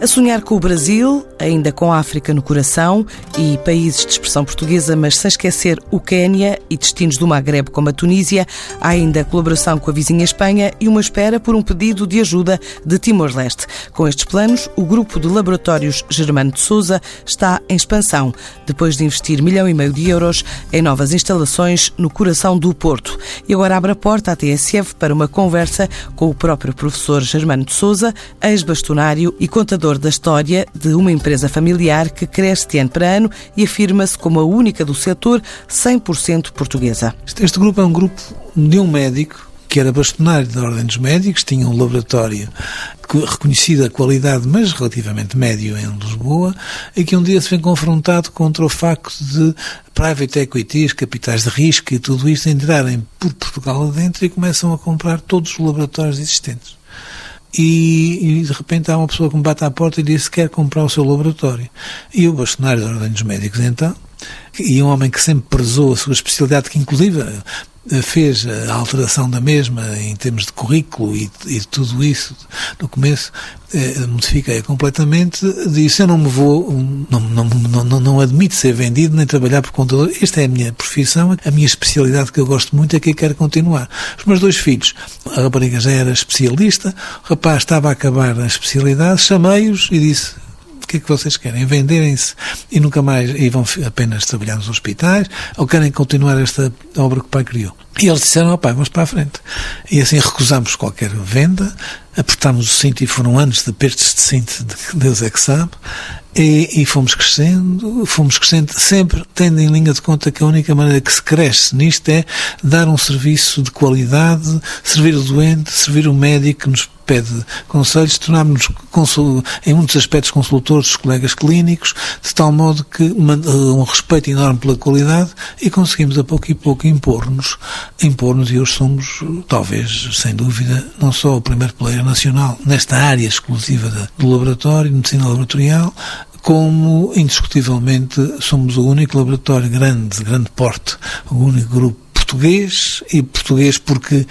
A sonhar com o Brasil, ainda com a África no coração e países de expressão portuguesa, mas sem esquecer o Quênia e destinos do Magreb como a Tunísia, há ainda colaboração com a vizinha Espanha e uma espera por um pedido de ajuda de Timor-Leste. Com estes planos, o grupo de laboratórios Germano de Souza está em expansão, depois de investir milhão e meio de euros em novas instalações no coração do Porto. E agora abre a porta à TSF para uma conversa com o próprio professor Germano de Souza, ex-bastonário e contador da história de uma empresa familiar que cresce de ano para ano e afirma-se como a única do setor 100% portuguesa. Este grupo é um grupo de um médico que era bastonário da Ordem dos Médicos, tinha um laboratório reconhecido a qualidade, mas relativamente médio em Lisboa, e que um dia se vem confrontado contra o facto de private equities, capitais de risco e tudo isso entrarem por Portugal adentro e começam a comprar todos os laboratórios existentes e, e, de repente há uma pessoa que me bate à porta e diz que quer comprar o seu laboratório. E o bastonário da Ordem dos Médicos, então, e um homem que sempre prezou a sua especialidade, que inclusive fez a alteração da mesma em termos de currículo e, e tudo isso no começo, eh, modifiquei completamente, disse eu não me vou, não, não, não, não admito ser vendido nem trabalhar por contador, esta é a minha profissão, a minha especialidade que eu gosto muito é que eu quero continuar. Os meus dois filhos, a rapariga já era especialista, o rapaz estava a acabar a especialidade, chamei-os e disse que é que vocês querem? Venderem-se e nunca mais, e vão apenas trabalhar nos hospitais, ou querem continuar esta obra que o pai criou? E eles disseram, oh, pai, vamos para a frente. E assim recusamos qualquer venda, apertámos o cinto e foram anos de apertos de cinto, de Deus é que sabe, e, e, fomos crescendo, fomos crescendo, sempre tendo em linha de conta que a única maneira que se cresce nisto é dar um serviço de qualidade, servir o doente, servir o médico que nos pede conselhos, tornarmos em muitos aspectos consultores dos colegas clínicos, de tal modo que um respeito enorme pela qualidade e conseguimos a pouco e pouco impor-nos, impor-nos e hoje somos, talvez, sem dúvida, não só o primeiro player nacional nesta área exclusiva do laboratório, medicina laboratorial, como indiscutivelmente somos o único laboratório grande, de grande porte, o único grupo português e português porque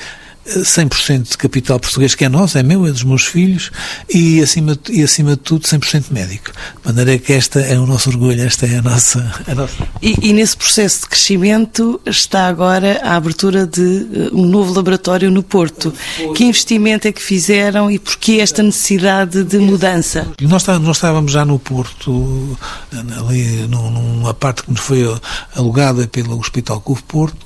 100% de capital português, que é nosso, é meu, é dos meus filhos, e acima, e acima de tudo 100% médico. De maneira que esta é o nosso orgulho, esta é a nossa... A nossa... E, e, nesse processo de crescimento está agora a abertura de uh, um novo laboratório no Porto. Que investimento é que fizeram e porquê esta necessidade de mudança? Nós, nós estávamos já no Porto, ali numa parte que nos foi alugada pelo Hospital Cuvo Porto,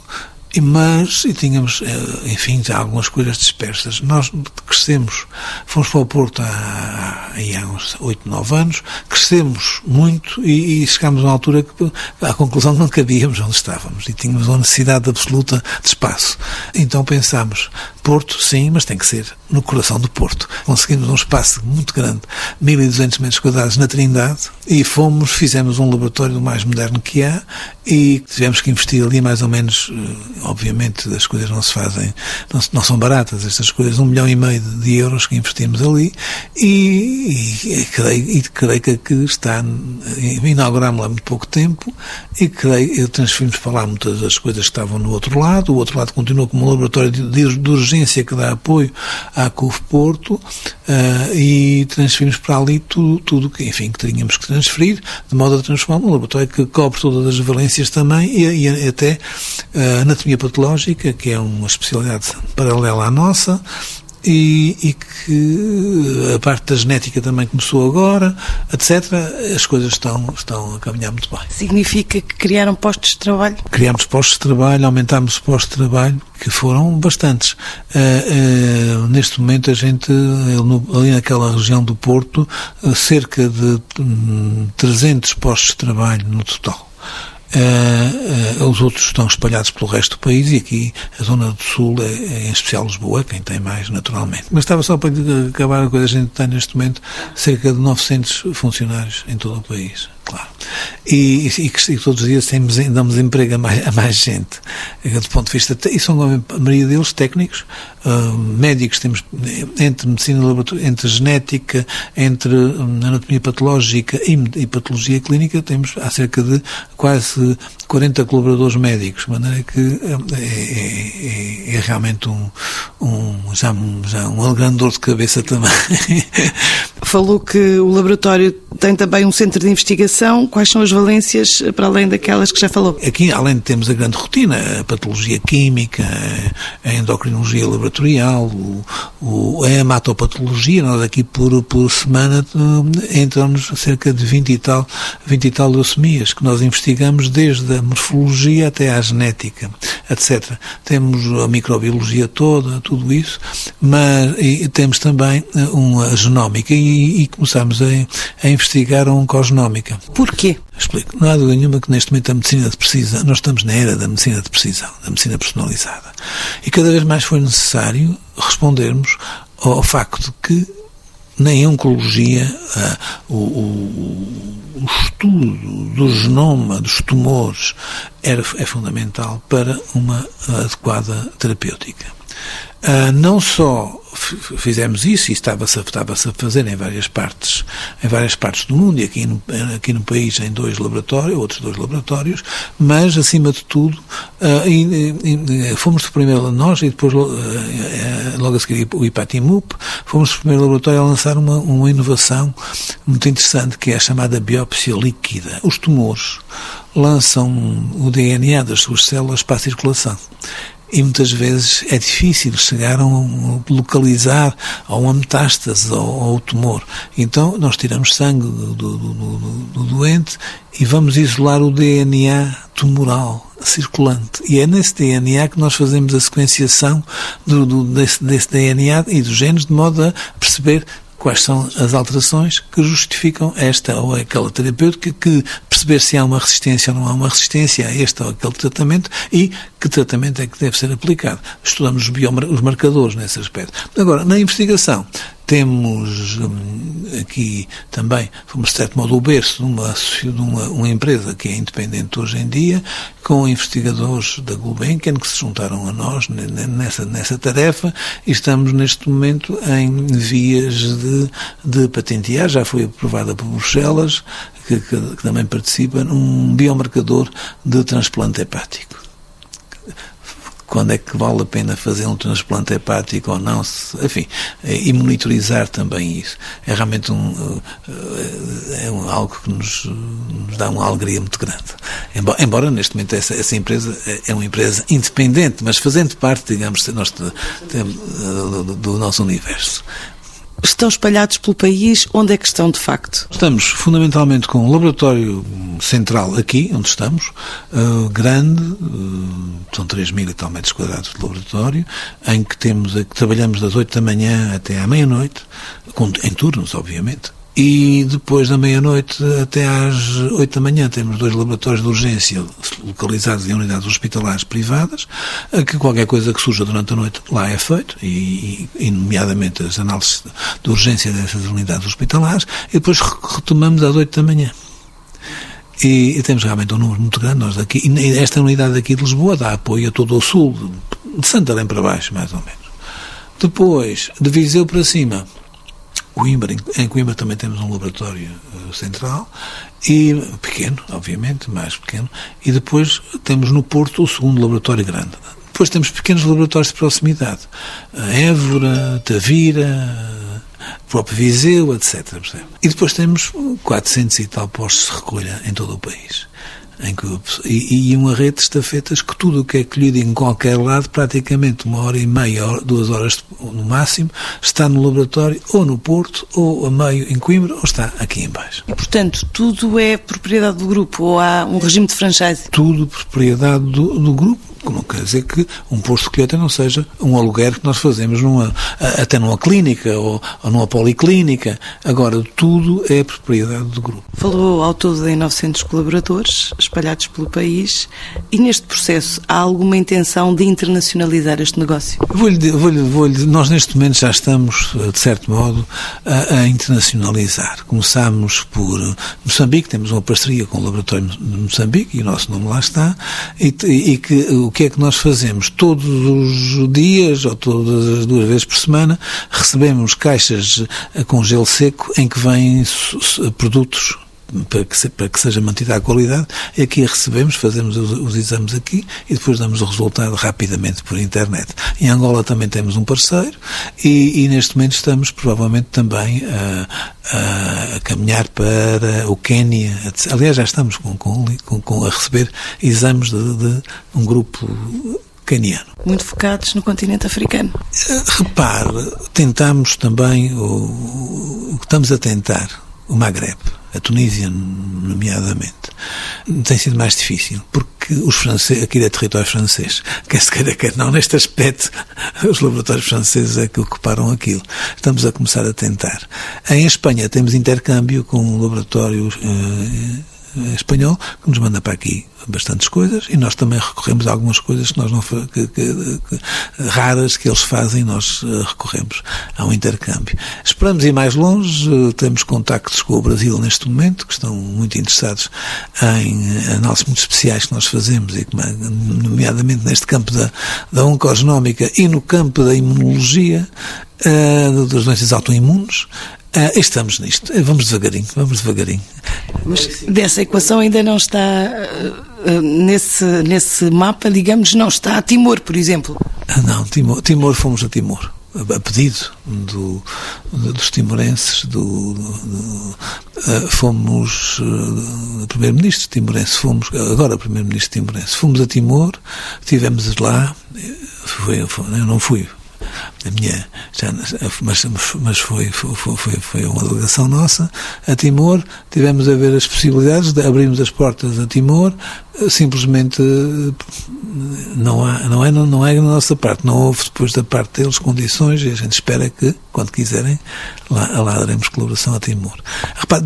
mas, e tínhamos, eh, enfim, algumas coisas dispersas. Nós crescemos, fomos para o Porto há, há uns 8, 9 anos, crescemos muito e, e chegámos a uma altura que, à conclusão, não cabíamos onde estávamos e tínhamos uma necessidade absoluta de espaço. Então pensámos, Porto, sim, mas tem que ser no coração do Porto. Conseguimos um espaço muito grande, 1200 metros quadrados na Trindade, e fomos, fizemos um laboratório do mais moderno que há e tivemos que investir ali mais ou menos, eh, obviamente as coisas não se fazem, não, não são baratas estas coisas, um milhão e meio de euros que investimos ali e, e, e creio, e creio que está, inaugurámos lá muito pouco tempo e creio, transferimos para lá muitas das coisas que estavam no outro lado, o outro lado continua como um laboratório de, de, de urgência que dá apoio à CUF Porto uh, e transferimos para ali tudo, tudo que, enfim, que teríamos que transferir, de modo a transformar um laboratório que cobre todas as valências também e, e até a anatomia patológica, que é uma especialidade paralela à nossa, e, e, que a parte da genética também começou agora, etc. As coisas estão, estão a caminhar muito bem. Significa que criaram postos de trabalho? Criámos postos de trabalho, aumentámos os postos de trabalho, que foram bastantes. Uh, uh, neste momento a gente, ali naquela região do Porto, cerca de um, 300 postos de trabalho no total. Uh, uh, os outros estão espalhados pelo resto do país e aqui a zona do sul, é, é, em especial Lisboa, quem tem mais naturalmente. Mas estava só para acabar a coisa, a gente tem neste momento cerca de 900 funcionários em todo o país claro. E, e, e, todos os dias temos, damos emprego a mais, a mais gente, do ponto de vista, e são a maioria deles técnicos, uh, médicos, temos entre medicina laboratória, entre genética, entre hum, anatomia patológica e, e, patologia clínica, temos há cerca de quase 40 colaboradores médicos, de maneira que hum, é, é, é, é realmente um, um, já, já um grande dor de cabeça também Falou que o laboratório tem também um centro de investigação. Quais são as valências para além daquelas que já falou? Aqui, além de termos a grande rotina, a patologia química, a endocrinologia laboratorial, o, o, a hematopatologia, nós aqui por, por semana entram-nos cerca de 20 e tal, 20 e tal leucemias que nós investigamos desde a morfologia até à genética, etc. Temos a microbiologia toda, tudo isso, mas temos também uma genómica e, e começamos a, a investigar a oncogenómica. Porquê? Explico. Não há dúvida nenhuma que neste momento a medicina de precisão, nós estamos na era da medicina de precisão, da medicina personalizada. E cada vez mais foi necessário respondermos ao facto que na oncologia uh, o, o, o, estudo do genoma dos tumores era, é fundamental para uma adequada terapêutica. Uh, não só fizemos isso e estava-se estava a fazer em várias partes em várias partes do mundo e aqui no, aqui no país em dois laboratórios outros dois laboratórios mas acima de tudo uh, e, e, fomos primeiro nós e depois uh, logo a seguir o IPATIMUP fomos o primeiro laboratório a lançar uma, uma inovação muito interessante que é a chamada biópsia líquida. Os tumores lançam o DNA das suas células para a circulação e muitas vezes é difícil chegar a um, localizar a uma metástase ao, ao tumor. Então nós tiramos sangue do, do, do, do, doente e vamos isolar o DNA tumoral circulante. E é nesse DNA que nós fazemos a sequenciação do, desse, desse DNA e dos genes de modo a perceber quais são as alterações que justificam esta ou aquela terapêutica, que perceber se há uma resistência ou não há uma resistência a este ou aquele tratamento e que tratamento é que deve ser aplicado. Estudamos os, os marcadores nesse aspecto. Agora, na investigação, temos hum, aqui também, fomos de certo modo o berço de uma, de uma, uma, empresa que é independente hoje em dia, com investigadores da Gulbenkian que se juntaram a nós nessa, nessa tarefa e estamos neste momento em vias de, de patentear, já foi aprovada por Bruxelas, que, que, que também participa num biomarcador de transplante hepático quando é que vale a pena fazer um transplante hepático ou não, se, enfim, e monitorizar também isso. É realmente um, eh, é um, algo que nos, nos, dá uma alegria muito grande. Embora, embora neste momento essa, essa, empresa é uma empresa independente, mas fazendo parte, digamos, do, do nosso universo estão espalhados pelo país? Onde é que estão de facto? Estamos fundamentalmente com um laboratório central aqui, onde estamos, uh, grande, uh, são 3 mil e tal metros quadrados de laboratório, em que temos, que trabalhamos das 8 da manhã até à meia-noite, em turnos, obviamente, e depois da meia-noite até às oito da manhã temos dois laboratórios de urgência localizados em unidades hospitalares privadas, que qualquer coisa que surja durante a noite lá é feito, e, e nomeadamente as análises de urgência dessas unidades hospitalares, e depois retomamos às oito da manhã. E, e, temos realmente um número muito grande. Nós daqui, e esta unidade aqui de Lisboa dá apoio a todo o sul, de Santarém para baixo, mais ou menos. Depois, de Viseu para cima, Coimbra, em Coimbra também temos um laboratório uh, central, e pequeno, obviamente, mais pequeno, e depois temos no Porto o segundo laboratório grande. Depois temos pequenos laboratórios de proximidade, Évora, Tavira, próprio Viseu, etc. E depois temos 400 e tal postos de recolha em todo o país. Em que, e, e uma rede de estafetas que tudo o que é colhido em qualquer lado, praticamente uma hora e meia, duas horas no máximo, está no laboratório ou no Porto, ou a meio em Coimbra, ou está aqui embaixo. E, portanto, tudo é propriedade do grupo ou há um regime de franchise? Tudo propriedade do, do grupo não quer dizer que um posto de colheita não seja um aluguer que nós fazemos numa, até numa clínica ou, ou numa policlínica. Agora, tudo é propriedade do grupo. Falou ao todo em 900 colaboradores espalhados pelo país e neste processo há alguma intenção de internacionalizar este negócio? Vou-lhe, vou-lhe, vou-lhe, nós neste momento já estamos, de certo modo, a, a internacionalizar. Começámos por Moçambique, temos uma parceria com o Laboratório de Moçambique e o nosso nome lá está, e, e que o que é que nós fazemos? Todos os dias, ou todas as duas vezes por semana, recebemos caixas eh, com gelo seco em que vêm produtos para que, para que seja mantida a qualidade, e aqui a recebemos, fazemos os, os, exames aqui e depois damos o resultado rapidamente por internet. Em Angola também temos um parceiro e, e neste momento estamos provavelmente também a, a, caminhar para o Quênia. Aliás, já estamos com, com, com a receber exames de, de um grupo caniano. Muito focados no continente africano. Eh, repare, tentamos também, o, o que estamos a tentar, o Maghreb, a Tunísia, nomeadamente, tem sido mais difícil, porque os franceses, aqui é território francês, quer se queira, quer não, neste aspecto, os laboratórios franceses é que ocuparam aquilo. Estamos a começar a tentar. Em Espanha temos intercâmbio com laboratórios uh, eh, espanhol que nos manda para aqui bastantes coisas e nós também recorremos a algumas coisas que nós não que, que, que, raras que eles fazem nós uh, recorremos ao intercâmbio. Esperamos ir mais longe uh, temos contactos com o Brasil neste momento que estão muito interessados em análises muito especiais que nós fazemos e nomeadamente neste campo da, da oncogenómica e no campo da imunologia das doenças autoimunes ah, estamos nisto. Vamos devagarinho, vamos devagarinho. Mas dessa equação ainda não está uh, nesse, nesse mapa, digamos, não está a Timor, por exemplo. Ah, não, Timor, Timor fomos a Timor. A pedido do, dos timorenses, do, do, uh, fomos uh, primeiro-ministro timorense, fomos, agora primeiro-ministro timorense, fomos a Timor, estivemos lá, foi, foi, eu não fui, a minha, já, mas, mas foi, foi, foi, foi uma delegação nossa a Timor, tivemos a ver as possibilidades, de, abrimos as portas a Timor, simplesmente não, há, não, é, não é na nossa parte, não houve depois da parte deles condições e a gente espera que, quando quiserem, lá, lá daremos colaboração a Timor. Repare,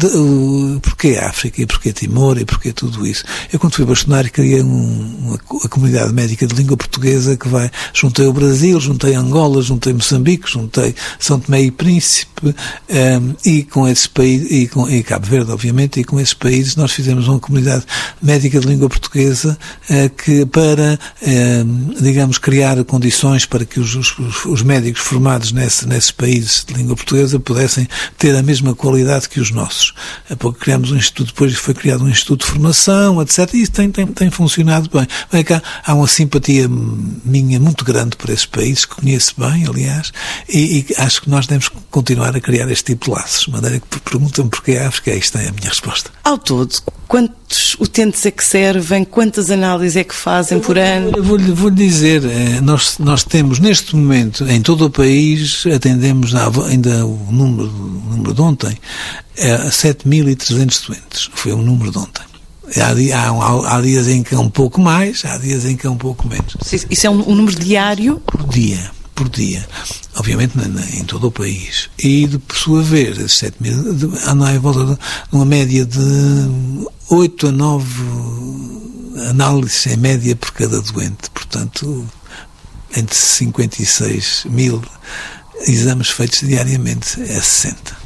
porquê África e porquê Timor e porquê tudo isso? Eu quando fui bastonário criei um, uma, a comunidade médica de língua portuguesa que vai, juntei o Brasil, juntei Angola, juntei Moçambique, juntei São Tomé e Príncipe um, e com esses países, e, com, e Cabo Verde obviamente, e com esses países nós fizemos uma comunidade médica de língua portuguesa uh, que para, uh, digamos, criar condições para que os, os, os médicos formados nesse, nesses países de língua portuguesa pudessem ter a mesma qualidade que os nossos. Há pouco criamos um instituto, depois foi criado um instituto de formação, etc. E isso tem, tem, tem funcionado bem. bem cá, há uma simpatia minha muito grande por esses países, que conheço bem, aliás, e, e acho que nós devemos continuar a criar este tipo de laços. De maneira que perguntam porquê a África, aí está a minha resposta. Ao todo, quantos utentes é que servem? Quantas análises é que fazem por ano? Vou-lhe vou dizer, eh, nós, nós temos neste momento, em todo o país, atendemos ainda o número, o número de ontem, é 7.300 doentes. Foi o número de ontem. Há, há, há, dias em que é um pouco mais, há dias em que é um pouco menos. Isso é um, um número diário? Por dia por dia, obviamente em todo o país. E, de, por sua vez, esses 7 mil andam em volta de uma média de 8 a 9 análises em média por cada doente. Portanto, entre 56 mil exames feitos diariamente é 60.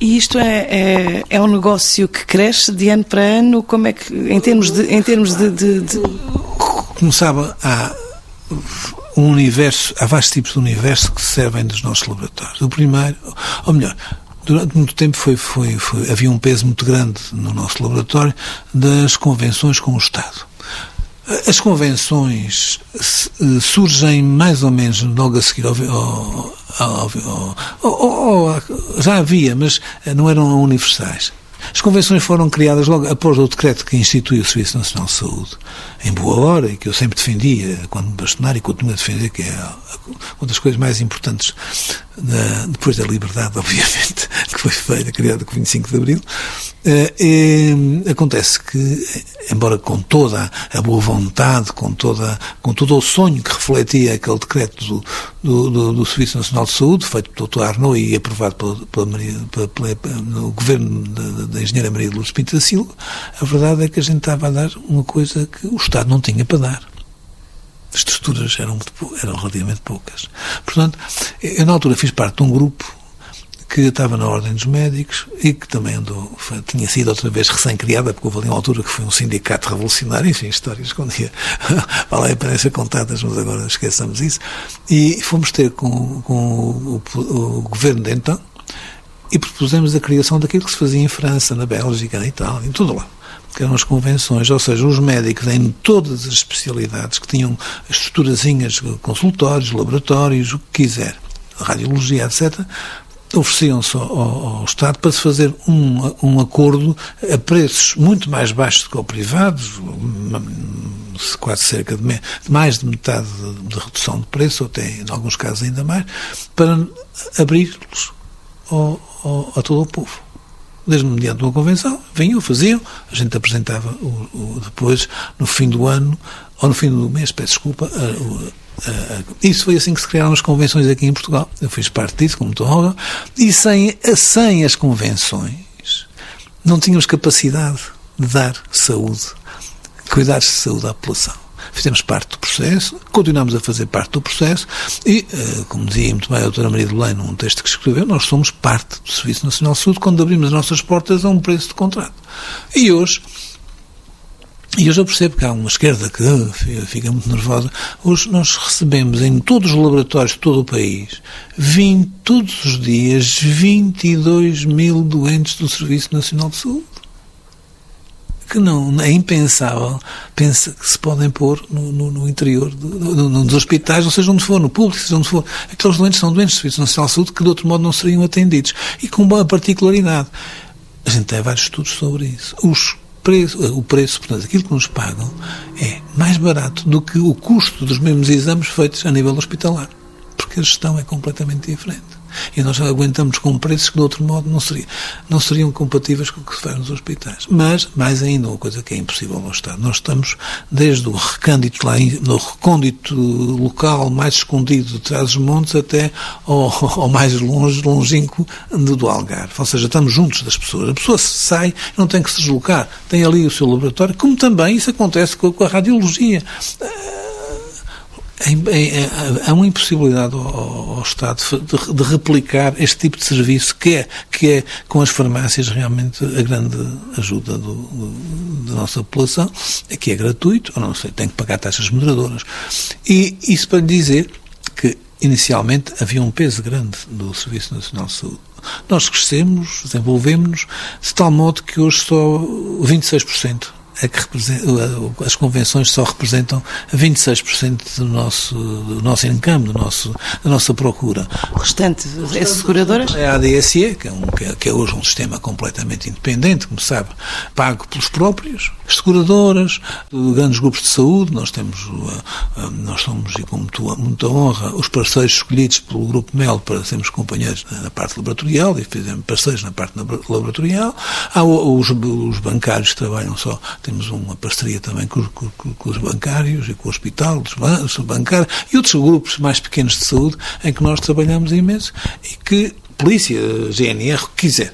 E isto é, é, é, um negócio que cresce de ano para ano? Como é que, em termos de. Em termos de, de, de... Como sabe, há um universo, há vários tipos de universo que servem dos nossos laboratórios. O primeiro, ou melhor, durante muito tempo foi, foi, foi, havia um peso muito grande no nosso laboratório das convenções com o Estado. As convenções surgem mais ou menos logo a seguir ao, ao, ao, já havia, mas não eram universais. As convenções foram criadas logo após o decreto que instituiu o Serviço Nacional de Saúde, em boa hora, e que eu sempre defendia quando bastonar e continuo a defender, que é uma das coisas mais importantes da, depois da liberdade, obviamente, que foi feita, criada com 25 de Abril. Uh, acontece que, embora com toda a boa vontade, com, toda, com todo o sonho que refletia aquele decreto do, do, do, do Serviço Nacional de Saúde, feito pelo Dr. Arnaud e aprovado no governo da, da engenheira Maria de Lourdes Pinto da Silva, a verdade é que a gente estava a dar uma coisa que o Estado não tinha para dar. As estruturas eram, eram relativamente poucas. Portanto, eu na altura fiz parte de um grupo que estava na Ordem dos Médicos e que também andou, foi, tinha sido outra vez recém-criada, porque houve ali uma altura que foi um sindicato revolucionário, enfim, histórias que um dia vale a pena ser contadas, mas agora esqueçamos isso. E fomos ter com, com o, o, o governo de então, e propusemos a criação daquilo que se fazia em França, na Bélgica, na Itália, em todo lá que eram as convenções, ou seja, os médicos em todas as especialidades que tinham estruturazinhas, consultórios, laboratórios, o que quiser, radiologia, etc., ofereciam-se ao, ao, Estado para se fazer um, um acordo a preços muito mais baixos do que o privado, quase cerca de, mais de metade de, redução de preço, ou até em alguns casos ainda mais, para abrir-los a todo o povo desde mediante uma convenção, vinham, faziam, a gente apresentava o, o, depois, no fim do ano, ou no fim do mês, peço desculpa, a, a, a, isso foi assim que se criaram as convenções aqui em Portugal. Eu fiz parte disso, como estou e sem, sem as convenções não tínhamos capacidade de dar saúde, cuidar de saúde à população fizemos parte do processo, continuamos a fazer parte do processo e, eh, como dizia muito bem a doutora Maria de Belém num texto que escreveu, nós somos parte do Serviço Nacional de Saúde quando abrimos as nossas portas a um preço de contrato. E hoje, e hoje eu percebo que há uma esquerda que uh, fica muito nervosa. Hoje nós recebemos em todos os laboratórios de todo o país, 20, todos os dias, 22 mil doentes do Serviço Nacional de Saúde que não é impensável pensa que se podem pôr no, no, no interior do, no, dos hospitais, ou seja, onde for, no público, seja onde for. Aqueles doentes são doentes do Serviço Nacional de Saúde que de outro modo não seriam atendidos. E com uma particularidade. A gente tem vários estudos sobre isso. Os preço, o preço, portanto, aquilo que nos pagam é mais barato do que o custo dos mesmos exames feitos a nível hospitalar. Porque a gestão é completamente diferente. E nós aguentamos com preços que, de outro modo, não, não seriam compatíveis com o que se faz nos hospitais. Mas, mais ainda, uma coisa que é impossível ao Estado. Nós estamos, desde o recândito lá, no recôndito local mais escondido de trás dos montes até ao, ao mais longe, longínquo do, Algarve. Ou seja, estamos juntos das pessoas. A pessoa sai, não tem que se deslocar. Tem ali o seu laboratório, como também isso acontece com a, com a radiologia há uma impossibilidade ao, Estado de, replicar este tipo de serviço que é, que é com as farmácias realmente a grande ajuda do, da nossa população, que é gratuito, ou não sei, tem que pagar taxas moderadoras. E isso para lhe dizer que inicialmente havia um peso grande do Serviço Nacional de Saúde. Nós crescemos, desenvolvemos-nos, de tal modo que hoje só 26% é que as convenções só representam 26% do nosso, do nosso encampo, do nosso, da nossa procura. O restante é seguradoras? É a ADSE, que é, um, é, que é hoje um sistema completamente independente, como sabe, pago pelos próprios, seguradoras, grandes grupos de saúde, nós temos, nós somos, e com muita honra, os parceiros escolhidos pelo Grupo MEL para sermos companheiros na parte laboratorial, e fizemos parceiros na parte laboratorial, há os, os bancários que trabalham só temos uma parceria também com, com, com os bancários e com o hospital, os bancários e outros grupos mais pequenos de saúde em que nós trabalhamos imenso e que polícia, GNR, o que quiser,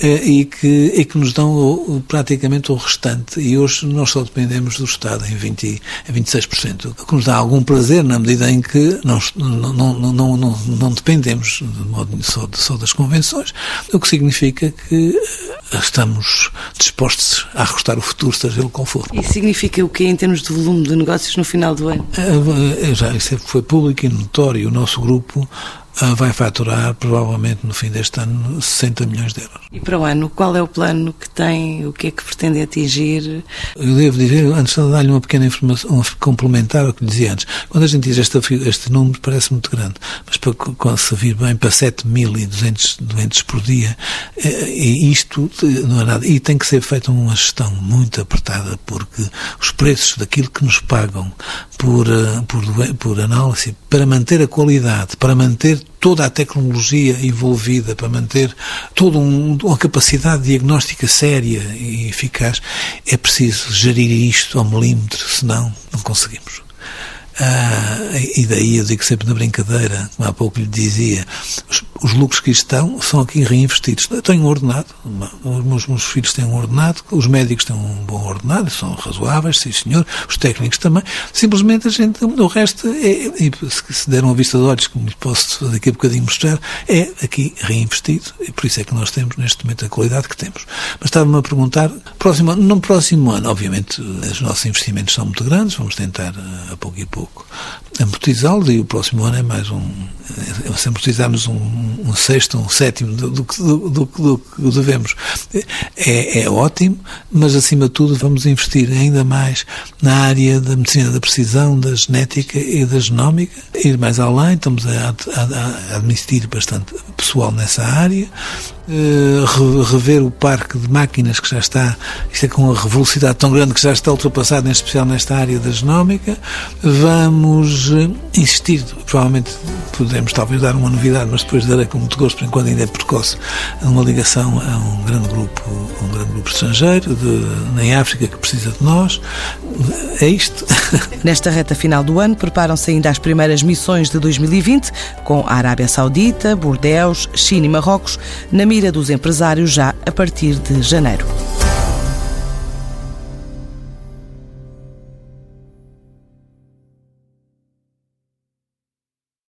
eh, e que, e que nos dão o, praticamente o restante. E hoje nós só dependemos do Estado em, 20, em 26%, o que nos dá algum prazer na medida em que não, não, não, não, não, não dependemos de modo só, só das convenções, o que significa que eh, estamos dispostos a arrostar o futuro, seja ele qual for. E significa o que em termos de volume de negócios no final do ano? Eh, já, isso foi público e notório. O nosso grupo vai faturar provavelmente no fim deste ano 60 milhões de euros. E para o ano, qual é o plano que tem? O que é que pretende atingir? Eu devo dizer, antes de dar-lhe uma pequena informação, complementar ao que lhe dizia antes, quando a gente diz este, este número parece muito grande, mas para se vir bem para 7.200 doentes por dia, eh, e isto não é nada. E tem que ser feita uma gestão muito apertada, porque os preços daquilo que nos pagam por, eh, por, por análise, para manter a qualidade, para manter toda a tecnologia envolvida para manter toda um, uma capacidade diagnóstica séria e eficaz, é preciso gerir isto ao milímetro, senão não conseguimos. Ah, e daí eu digo sempre na brincadeira, como há pouco lhe dizia, os, os lucros que estão são aqui reinvestidos. Eu tenho um ordenado, os meus, meus, filhos têm um ordenado, os médicos têm um bom ordenado, são razoáveis, sim senhor, os técnicos também. Simplesmente a gente, o resto, é, e se der uma vista de olhos, como lhe posso daqui a bocadinho mostrar, é aqui reinvestido e por isso é que nós temos neste momento a qualidade que temos. Mas estava-me a perguntar, próximo, no próximo ano, obviamente, os nossos investimentos são muito grandes, vamos tentar a pouco e pouco pouco amortizá-los e o próximo ano é mais um. Se amortizarmos um, um sexto, um sétimo do, do, do, do, que devemos, é, é ótimo, mas acima de tudo vamos investir ainda mais na área da medicina da precisão, da genética e da genómica, ir mais além, estamos a, a, a admitir bastante pessoal nessa área, rever o parque de máquinas que já está, isto é com uma velocidade tão grande que já está ultrapassado, em especial nesta área da genómica. Vamos uh, insistir, provavelmente podemos talvez dar uma novidade, mas depois darei com muito gosto, por enquanto ainda é precoce, uma ligação a um grande grupo, um grande grupo estrangeiro de, em África que precisa de nós. É isto. Nesta reta final do ano, preparam-se ainda as primeiras missões de 2020, com a Arábia Saudita, Bordeus, China e Marrocos, na mira dos empresários já a partir de janeiro.